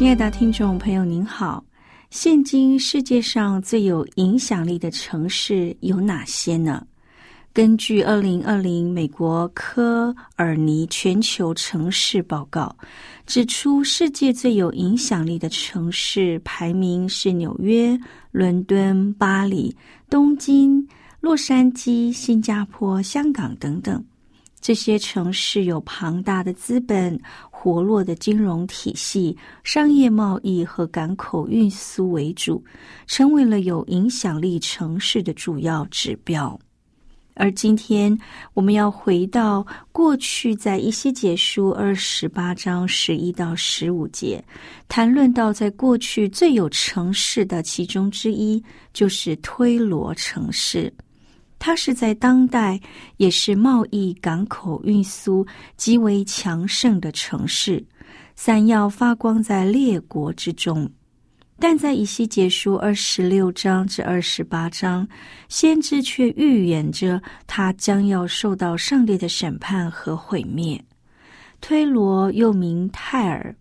亲爱的听众朋友，您好。现今世界上最有影响力的城市有哪些呢？根据二零二零美国科尔尼全球城市报告指出，世界最有影响力的城市排名是纽约、伦敦、巴黎、东京、洛杉矶、新加坡、香港等等。这些城市有庞大的资本。活络的金融体系、商业贸易和港口运输为主，成为了有影响力城市的主要指标。而今天，我们要回到过去，在一些解书二十八章十一到十五节，谈论到在过去最有城市的其中之一，就是推罗城市。它是在当代也是贸易、港口、运输极为强盛的城市，闪耀发光在列国之中。但在以西结书二十六章至二十八章，先知却预言着他将要受到上帝的审判和毁灭。推罗又名泰尔，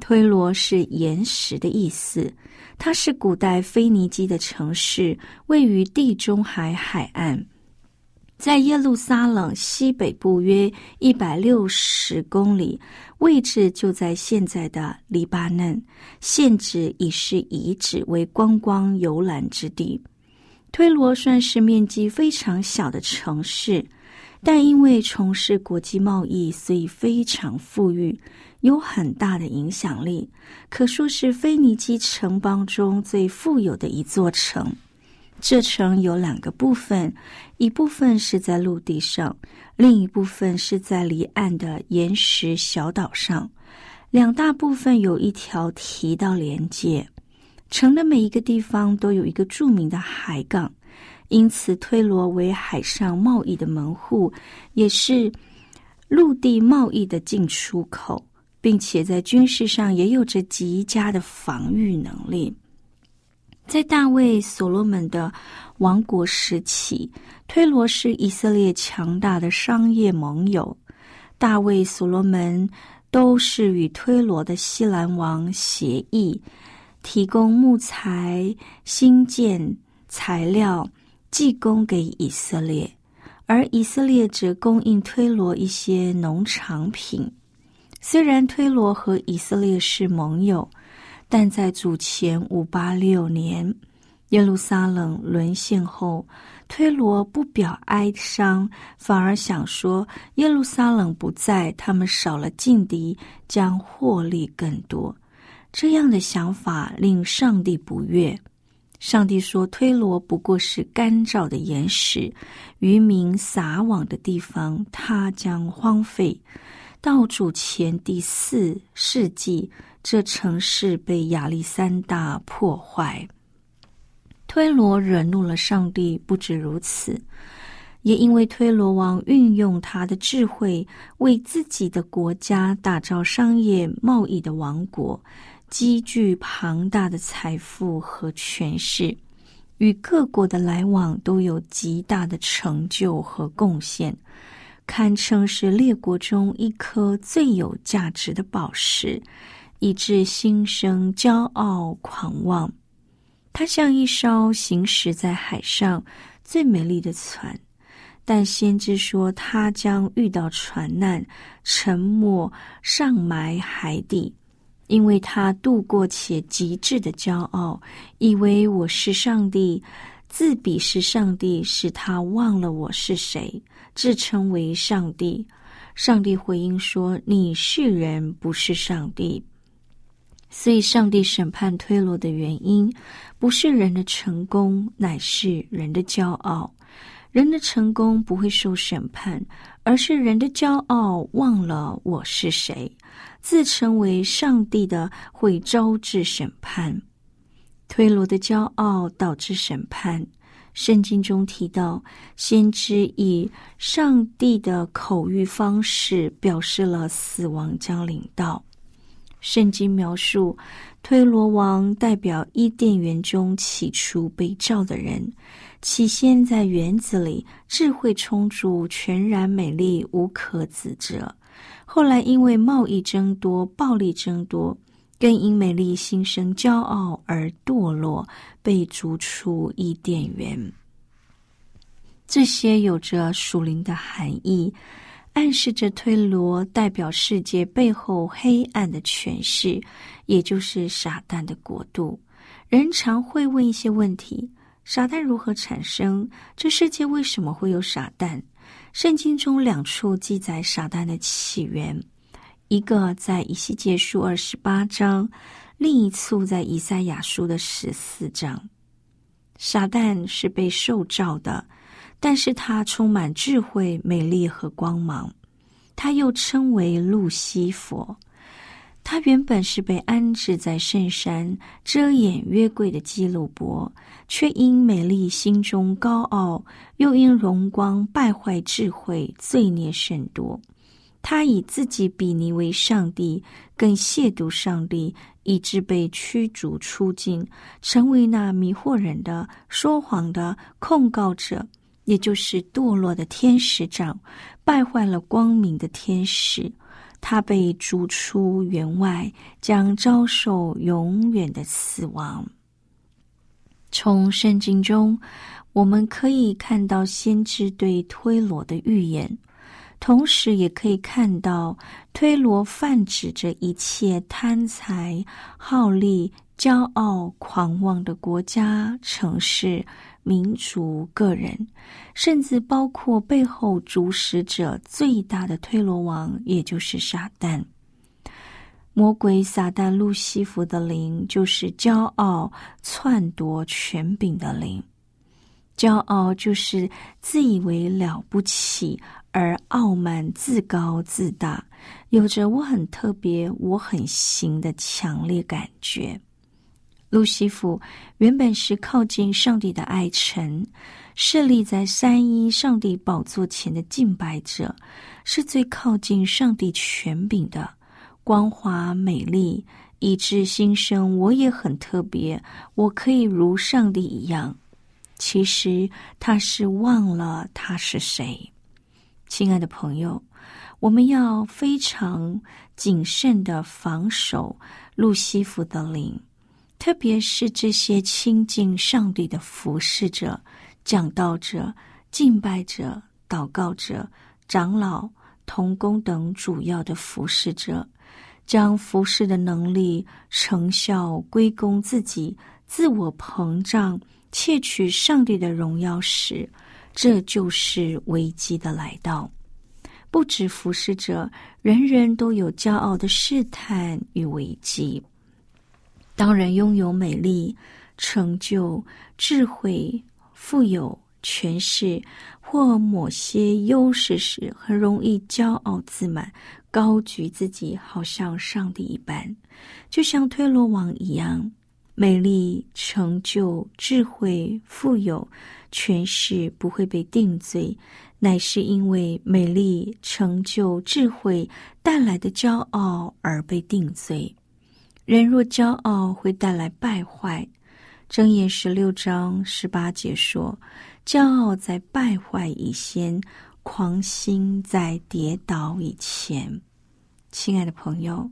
推罗是岩石的意思。它是古代腓尼基的城市，位于地中海海岸，在耶路撒冷西北部约一百六十公里，位置就在现在的黎巴嫩，现址已是遗址，为观光游览之地。推罗算是面积非常小的城市，但因为从事国际贸易，所以非常富裕。有很大的影响力，可说是腓尼基城邦中最富有的一座城。这城有两个部分，一部分是在陆地上，另一部分是在离岸的岩石小岛上。两大部分有一条提道连接。城的每一个地方都有一个著名的海港，因此推罗为海上贸易的门户，也是陆地贸易的进出口。并且在军事上也有着极佳的防御能力。在大卫、所罗门的王国时期，推罗是以色列强大的商业盟友。大卫、所罗门都是与推罗的西兰王协议，提供木材、新建材料、技工给以色列，而以色列则供应推罗一些农产品。虽然推罗和以色列是盟友，但在主前五八六年耶路撒冷沦陷后，推罗不表哀伤，反而想说耶路撒冷不在，他们少了劲敌，将获利更多。这样的想法令上帝不悦。上帝说：“推罗不过是干燥的岩石，渔民撒网的地方，它将荒废。”到主前第四世纪，这城市被亚历山大破坏。推罗惹怒了上帝，不止如此，也因为推罗王运用他的智慧，为自己的国家打造商业贸易的王国，积聚庞大的财富和权势，与各国的来往都有极大的成就和贡献。堪称是列国中一颗最有价值的宝石，以致心生骄傲狂妄。它像一艘行驶在海上最美丽的船，但先知说他将遇到船难，沉没上埋海底，因为他度过且极致的骄傲，以为我是上帝，自比是上帝，使他忘了我是谁，自称为上帝。上帝回应说：“你是人，不是上帝。”所以，上帝审判推罗的原因，不是人的成功，乃是人的骄傲。人的成功不会受审判，而是人的骄傲忘了我是谁，自称为上帝的会招致审判。推罗的骄傲导致审判。圣经中提到，先知以上帝的口谕方式表示了死亡将临到。圣经描述推罗王代表伊甸园中起初被召的人，起先在园子里智慧充足，全然美丽，无可指责。后来因为贸易增多，暴力增多，更因美丽心生骄傲而堕落，被逐出伊甸园。这些有着属灵的含义。暗示着推罗代表世界背后黑暗的权势，也就是撒旦的国度。人常会问一些问题：撒旦如何产生？这世界为什么会有撒旦？圣经中两处记载撒旦的起源，一个在以西结书二十八章，另一处在以赛亚书的十四章。撒旦是被受召的。但是他充满智慧、美丽和光芒，他又称为路西佛。他原本是被安置在圣山遮掩约柜的基路伯，却因美丽心中高傲，又因荣光败坏智慧，罪孽甚多。他以自己比拟为上帝，更亵渎上帝，以致被驱逐出境，成为那迷惑人的、说谎的控告者。也就是堕落的天使长，败坏了光明的天使，他被逐出园外，将遭受永远的死亡。从圣经中，我们可以看到先知对推罗的预言，同时也可以看到推罗泛指着一切贪财、好利、骄傲、狂妄的国家、城市。民族、个人，甚至包括背后主使者最大的推罗王，也就是撒旦。魔鬼撒旦路西弗的灵，就是骄傲、篡夺权柄的灵。骄傲就是自以为了不起，而傲慢、自高自大，有着我很特别、我很行的强烈感觉。路西弗原本是靠近上帝的爱臣，设立在三一上帝宝座前的敬拜者，是最靠近上帝权柄的，光华美丽，以致心生我也很特别，我可以如上帝一样。其实他是忘了他是谁。亲爱的朋友，我们要非常谨慎的防守路西弗的灵。特别是这些亲近上帝的服侍者、讲道者、敬拜者、祷告者、长老、童工等主要的服侍者，将服侍的能力、成效归功自己，自我膨胀，窃取上帝的荣耀时，这就是危机的来到。不止服侍者，人人都有骄傲的试探与危机。当人拥有美丽、成就、智慧、富有、权势或某些优势时，很容易骄傲自满，高举自己，好像上帝一般。就像推罗王一样，美丽、成就、智慧、富有、权势不会被定罪，乃是因为美丽、成就、智慧带来的骄傲而被定罪。人若骄傲，会带来败坏。箴言十六章十八节说：“骄傲在败坏以先，狂心在跌倒以前。”亲爱的朋友，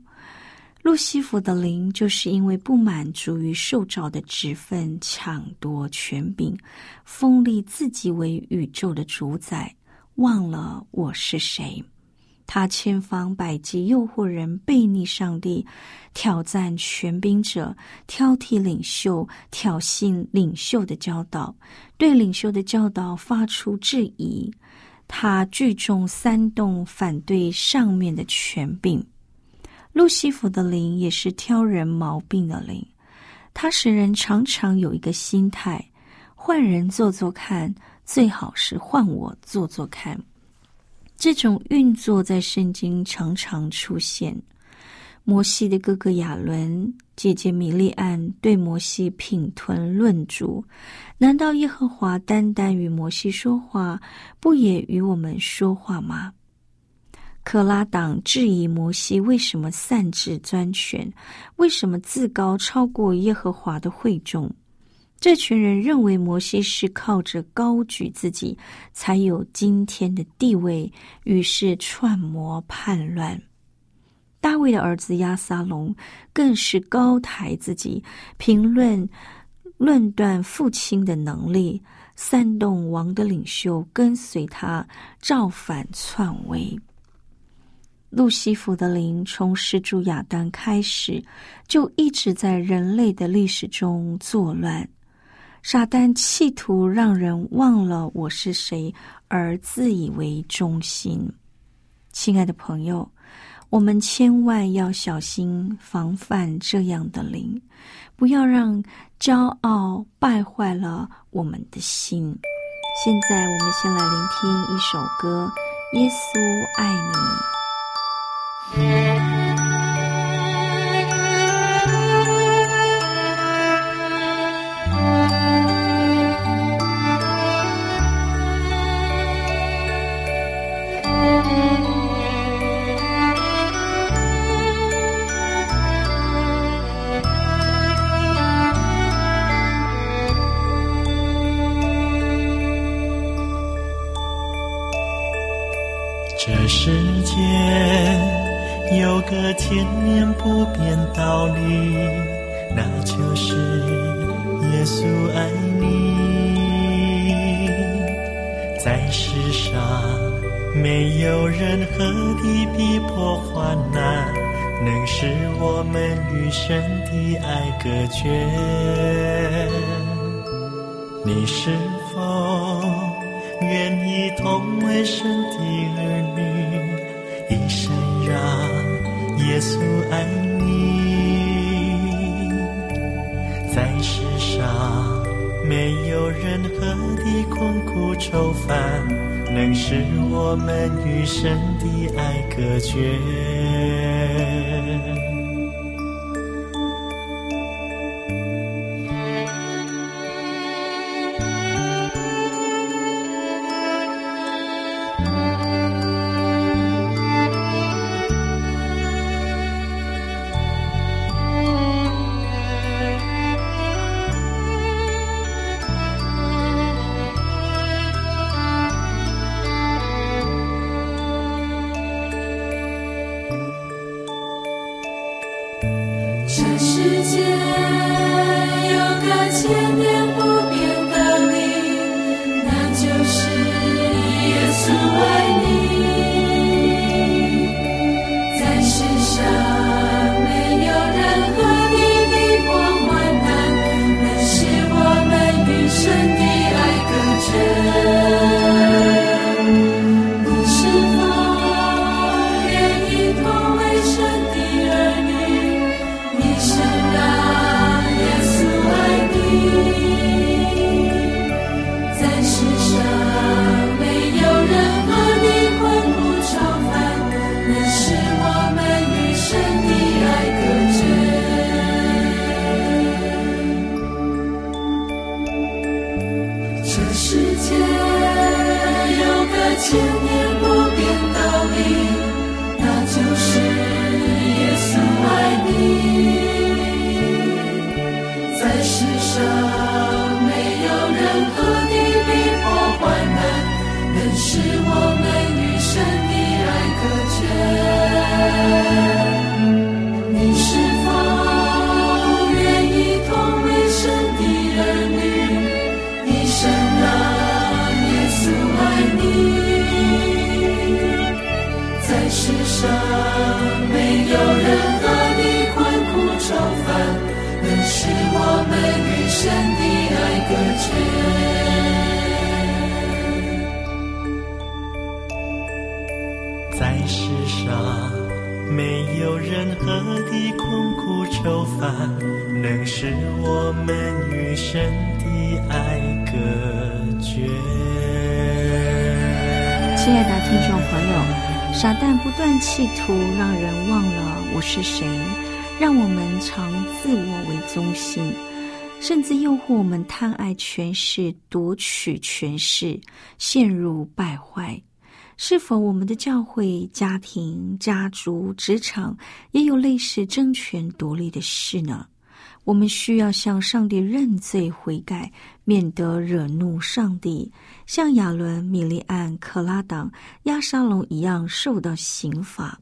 路西弗的灵就是因为不满足于受召的职分，抢夺权柄，封立自己为宇宙的主宰，忘了我是谁。他千方百计诱惑人背逆上帝，挑战权柄者，挑剔领袖，挑衅领袖的教导，对领袖的教导发出质疑。他聚众煽动反对上面的权柄。路西弗的灵也是挑人毛病的灵，他使人常常有一个心态：换人做做看，最好是换我做做看。这种运作在圣经常常出现。摩西的哥哥亚伦、姐姐米利安对摩西品吞论主，难道耶和华单单与摩西说话，不也与我们说话吗？克拉党质疑摩西为什么擅自专权，为什么自高超过耶和华的会众？这群人认为摩西是靠着高举自己才有今天的地位，于是串谋叛乱。大卫的儿子亚撒龙更是高抬自己，评论论断父亲的能力，煽动王的领袖跟随他，造反篡位。路西弗的灵从始祖亚当开始，就一直在人类的历史中作乱。撒旦企图让人忘了我是谁，而自以为中心。亲爱的朋友，我们千万要小心防范这样的灵，不要让骄傲败坏了我们的心。现在，我们先来聆听一首歌，《耶稣爱你》。个我们与神的爱隔绝。你是否愿意同为神的儿女，一生让？耶稣爱你，在世上没有任何的困苦愁烦，能使我们与神的爱隔绝。见有个千年千年不变的没有任何的困苦愁烦，能使我们与神的爱隔绝。在世上没有任何的困苦愁烦，能使我们与神的爱隔绝。亲爱的听众朋友，撒旦不断企图让人忘了我是谁，让我们常自我为中心，甚至诱惑我们贪爱权势、夺取权势，陷入败坏。是否我们的教会、家庭、家族、职场也有类似争权夺利的事呢？我们需要向上帝认罪悔改，免得惹怒上帝，像亚伦、米利安、克拉党、亚沙龙一样受到刑罚。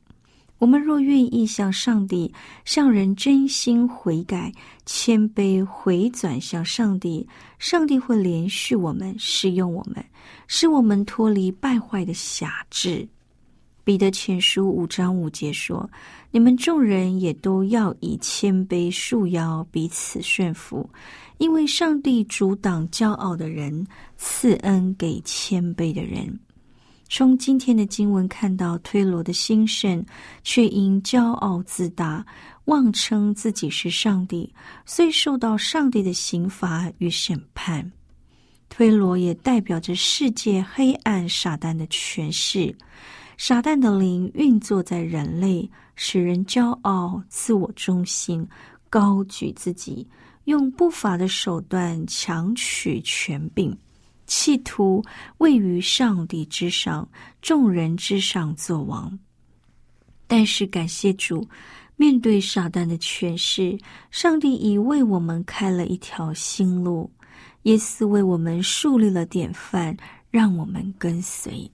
我们若愿意向上帝、向人真心悔改、谦卑回转向上帝，上帝会连续我们、使用我们，使我们脱离败坏的辖制。彼得前书五章五节说：“你们众人也都要以谦卑束腰，彼此顺服，因为上帝阻挡骄傲的人，赐恩给谦卑的人。”从今天的经文看到，推罗的兴盛却因骄傲自大，妄称自己是上帝，遂受到上帝的刑罚与审判。推罗也代表着世界黑暗撒旦的权势。撒旦的灵运作在人类，使人骄傲、自我中心、高举自己，用不法的手段强取权柄，企图位于上帝之上、众人之上作王。但是感谢主，面对撒旦的权势，上帝已为我们开了一条新路，耶稣为我们树立了典范，让我们跟随。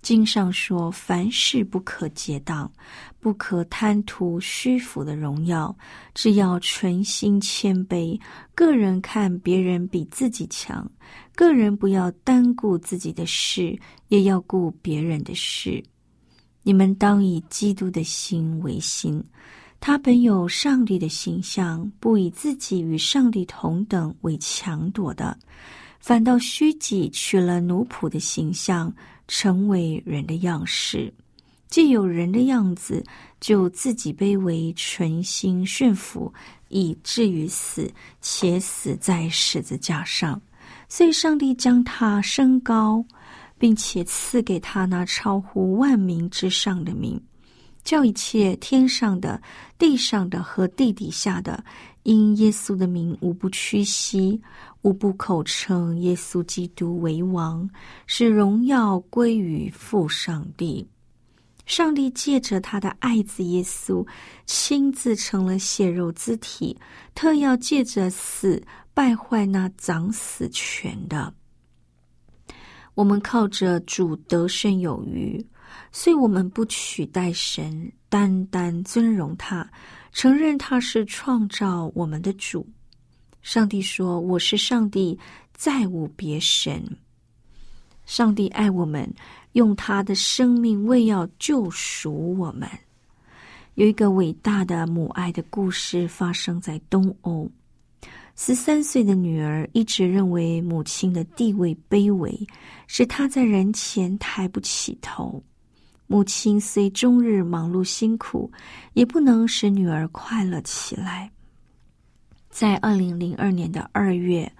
经上说：“凡事不可结党，不可贪图虚浮的荣耀，只要存心谦卑。个人看别人比自己强，个人不要单顾自己的事，也要顾别人的事。你们当以基督的心为心，他本有上帝的形象，不以自己与上帝同等为强夺的，反倒虚己，取了奴仆的形象。”成为人的样式，既有人的样子，就自己卑微，存心驯服，以至于死，且死在十字架上。所以，上帝将他升高，并且赐给他那超乎万民之上的名，叫一切天上的、地上的和地底下的，因耶稣的名，无不屈膝。无不口称耶稣基督为王，使荣耀归于父上帝。上帝借着他的爱子耶稣，亲自成了血肉之体，特要借着死败坏那掌死权的。我们靠着主得胜有余，所以我们不取代神，单单尊荣他，承认他是创造我们的主。上帝说：“我是上帝，再无别神。”上帝爱我们，用他的生命为要救赎我们。有一个伟大的母爱的故事发生在东欧。十三岁的女儿一直认为母亲的地位卑微，使她在人前抬不起头。母亲虽终日忙碌辛苦，也不能使女儿快乐起来。在二零零二年的二月，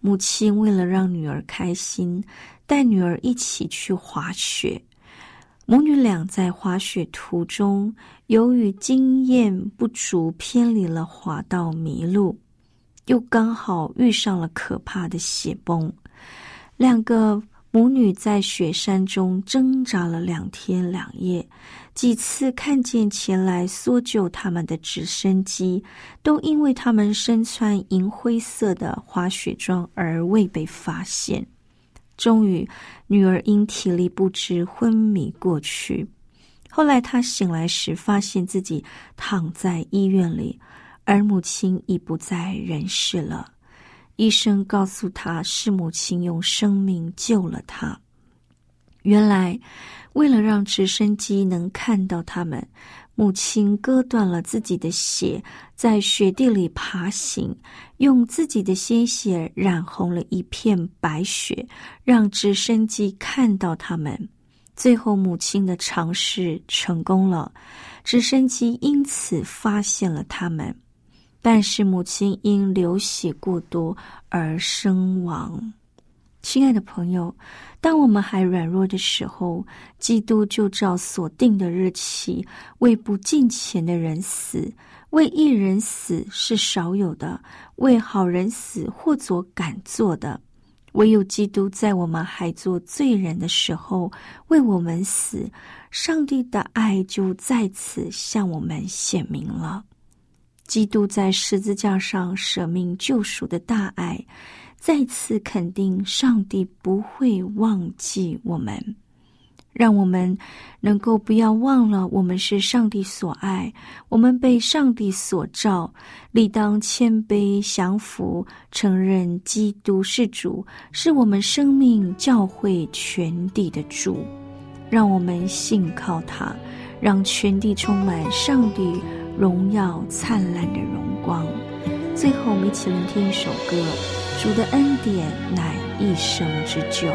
母亲为了让女儿开心，带女儿一起去滑雪。母女俩在滑雪途中，由于经验不足，偏离了滑道，迷路，又刚好遇上了可怕的雪崩，两个。母女在雪山中挣扎了两天两夜，几次看见前来搜救他们的直升机，都因为他们身穿银灰色的滑雪装而未被发现。终于，女儿因体力不支昏迷过去。后来，她醒来时，发现自己躺在医院里，而母亲已不在人世了。医生告诉他是母亲用生命救了他。原来，为了让直升机能看到他们，母亲割断了自己的血，在雪地里爬行，用自己的鲜血染红了一片白雪，让直升机看到他们。最后，母亲的尝试成功了，直升机因此发现了他们，但是母亲因流血过多而身亡。亲爱的朋友，当我们还软弱的时候，基督就照所定的日期为不敬虔的人死，为一人死是少有的，为好人死或做敢做的。唯有基督在我们还做罪人的时候为我们死，上帝的爱就在此向我们显明了。基督在十字架上舍命救赎的大爱，再次肯定上帝不会忘记我们。让我们能够不要忘了，我们是上帝所爱，我们被上帝所召，理当谦卑降服，承认基督是主，是我们生命教会全地的主。让我们信靠他，让全地充满上帝荣耀灿烂的荣光。最后，我们一起聆听一首歌：主的恩典乃一生之久。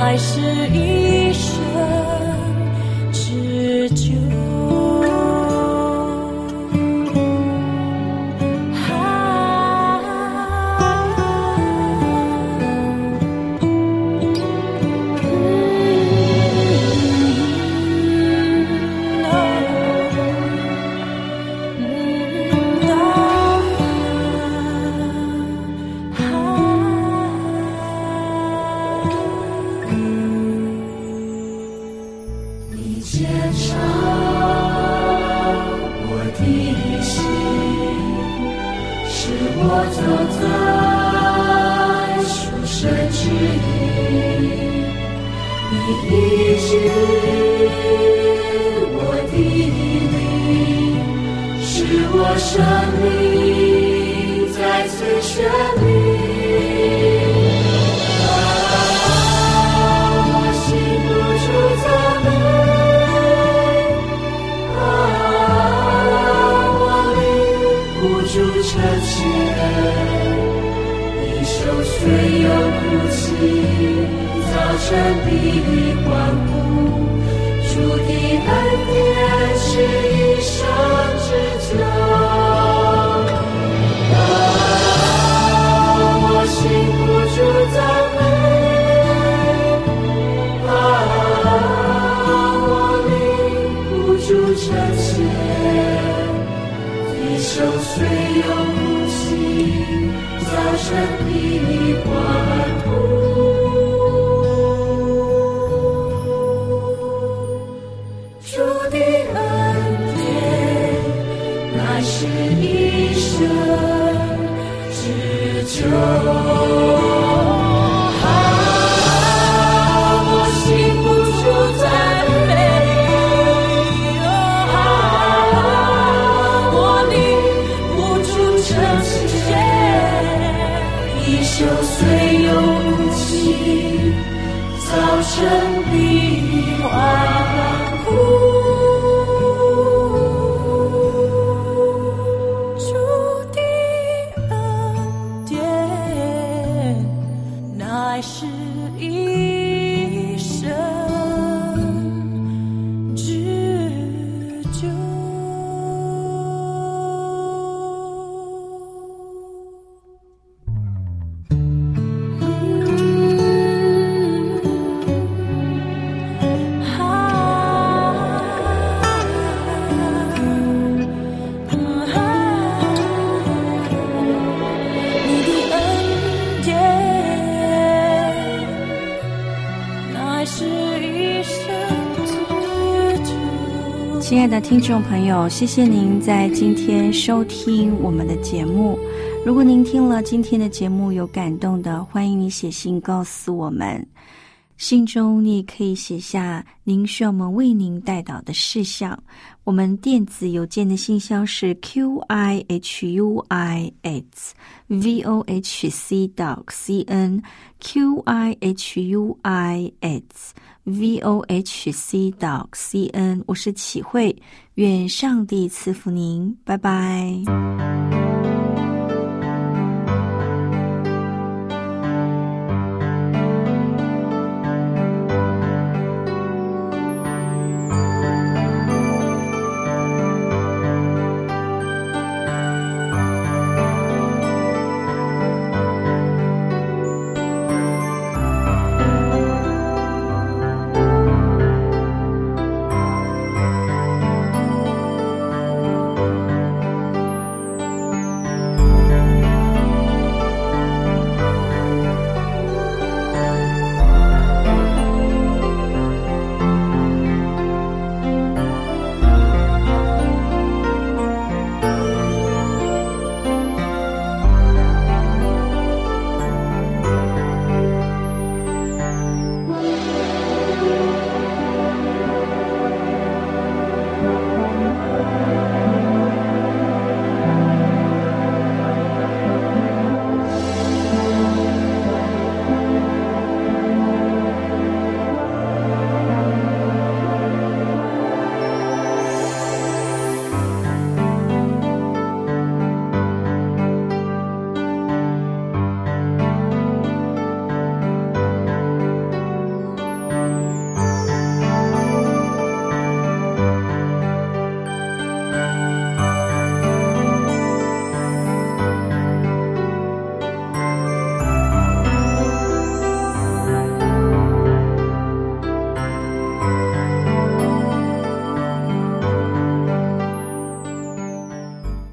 还是一当您再次宣明，啊，我心不住赞美，啊，我灵不住称谢，你受罪又哭泣，早晨必还。不主的恩典是一生之久。听众朋友，谢谢您在今天收听我们的节目。如果您听了今天的节目有感动的，欢迎你写信告诉我们。信中你也可以写下您需要我们为您带导的事项。我们电子邮件的信箱是 q i h u i s v o h c dot c n q i h u i s v o h c dot c n。我是启慧，愿上帝赐福您，拜拜。